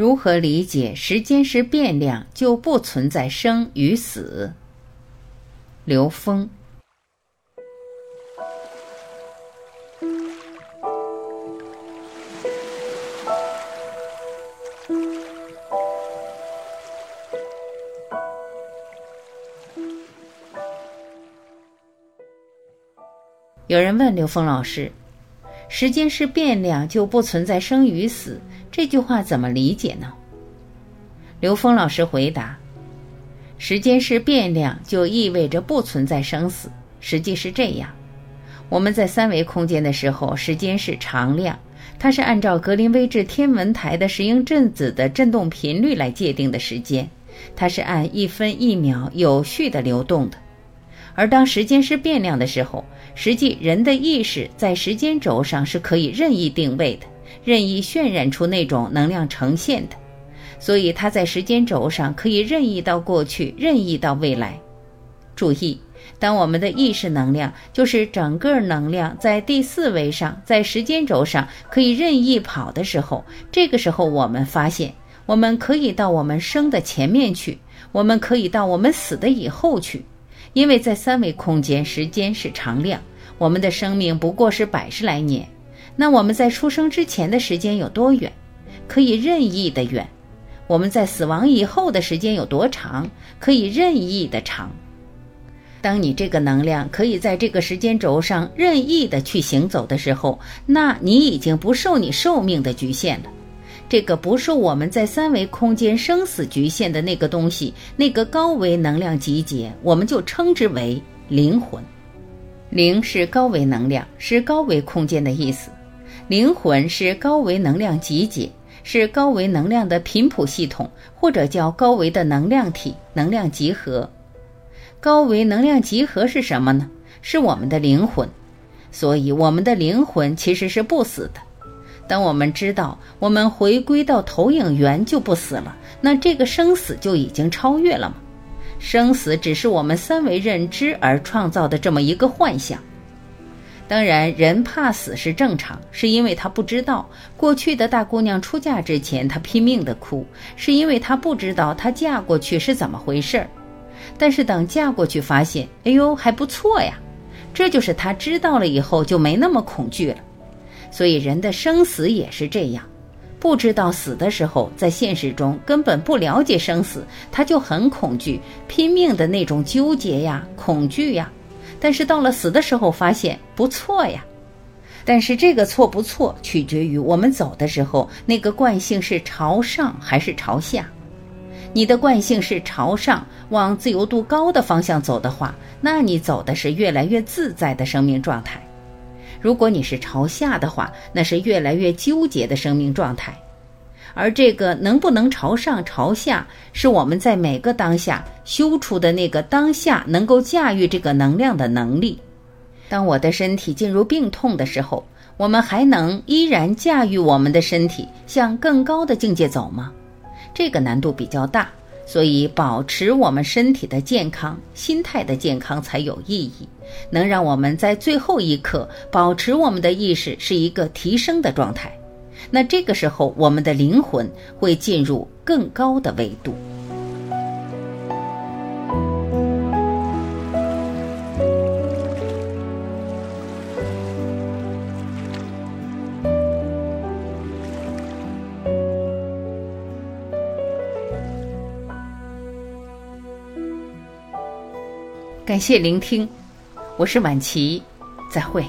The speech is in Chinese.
如何理解时间是变量，就不存在生与死？刘峰。有人问刘峰老师：“时间是变量，就不存在生与死。”这句话怎么理解呢？刘峰老师回答：“时间是变量，就意味着不存在生死。实际是这样，我们在三维空间的时候，时间是常量，它是按照格林威治天文台的石英振子的振动频率来界定的时间，它是按一分一秒有序的流动的。而当时间是变量的时候，实际人的意识在时间轴上是可以任意定位的，任意渲染出那种能量呈现的，所以它在时间轴上可以任意到过去，任意到未来。注意，当我们的意识能量，就是整个能量在第四维上，在时间轴上可以任意跑的时候，这个时候我们发现，我们可以到我们生的前面去，我们可以到我们死的以后去。因为在三维空间，时间是常量，我们的生命不过是百十来年。那我们在出生之前的时间有多远？可以任意的远。我们在死亡以后的时间有多长？可以任意的长。当你这个能量可以在这个时间轴上任意的去行走的时候，那你已经不受你寿命的局限了。这个不受我们在三维空间生死局限的那个东西，那个高维能量集结，我们就称之为灵魂。灵是高维能量，是高维空间的意思；灵魂是高维能量集结，是高维能量的频谱系统，或者叫高维的能量体、能量集合。高维能量集合是什么呢？是我们的灵魂。所以，我们的灵魂其实是不死的。当我们知道我们回归到投影源就不死了，那这个生死就已经超越了吗？生死只是我们三维认知而创造的这么一个幻象。当然，人怕死是正常，是因为他不知道过去的大姑娘出嫁之前，她拼命的哭，是因为她不知道她嫁过去是怎么回事儿。但是等嫁过去，发现，哎呦还不错呀，这就是她知道了以后就没那么恐惧了。所以人的生死也是这样，不知道死的时候，在现实中根本不了解生死，他就很恐惧，拼命的那种纠结呀、恐惧呀。但是到了死的时候，发现不错呀。但是这个错不错，取决于我们走的时候，那个惯性是朝上还是朝下。你的惯性是朝上，往自由度高的方向走的话，那你走的是越来越自在的生命状态。如果你是朝下的话，那是越来越纠结的生命状态，而这个能不能朝上朝下，是我们在每个当下修出的那个当下能够驾驭这个能量的能力。当我的身体进入病痛的时候，我们还能依然驾驭我们的身体向更高的境界走吗？这个难度比较大。所以，保持我们身体的健康、心态的健康才有意义，能让我们在最后一刻保持我们的意识是一个提升的状态。那这个时候，我们的灵魂会进入更高的维度。感谢聆听，我是晚琪，再会。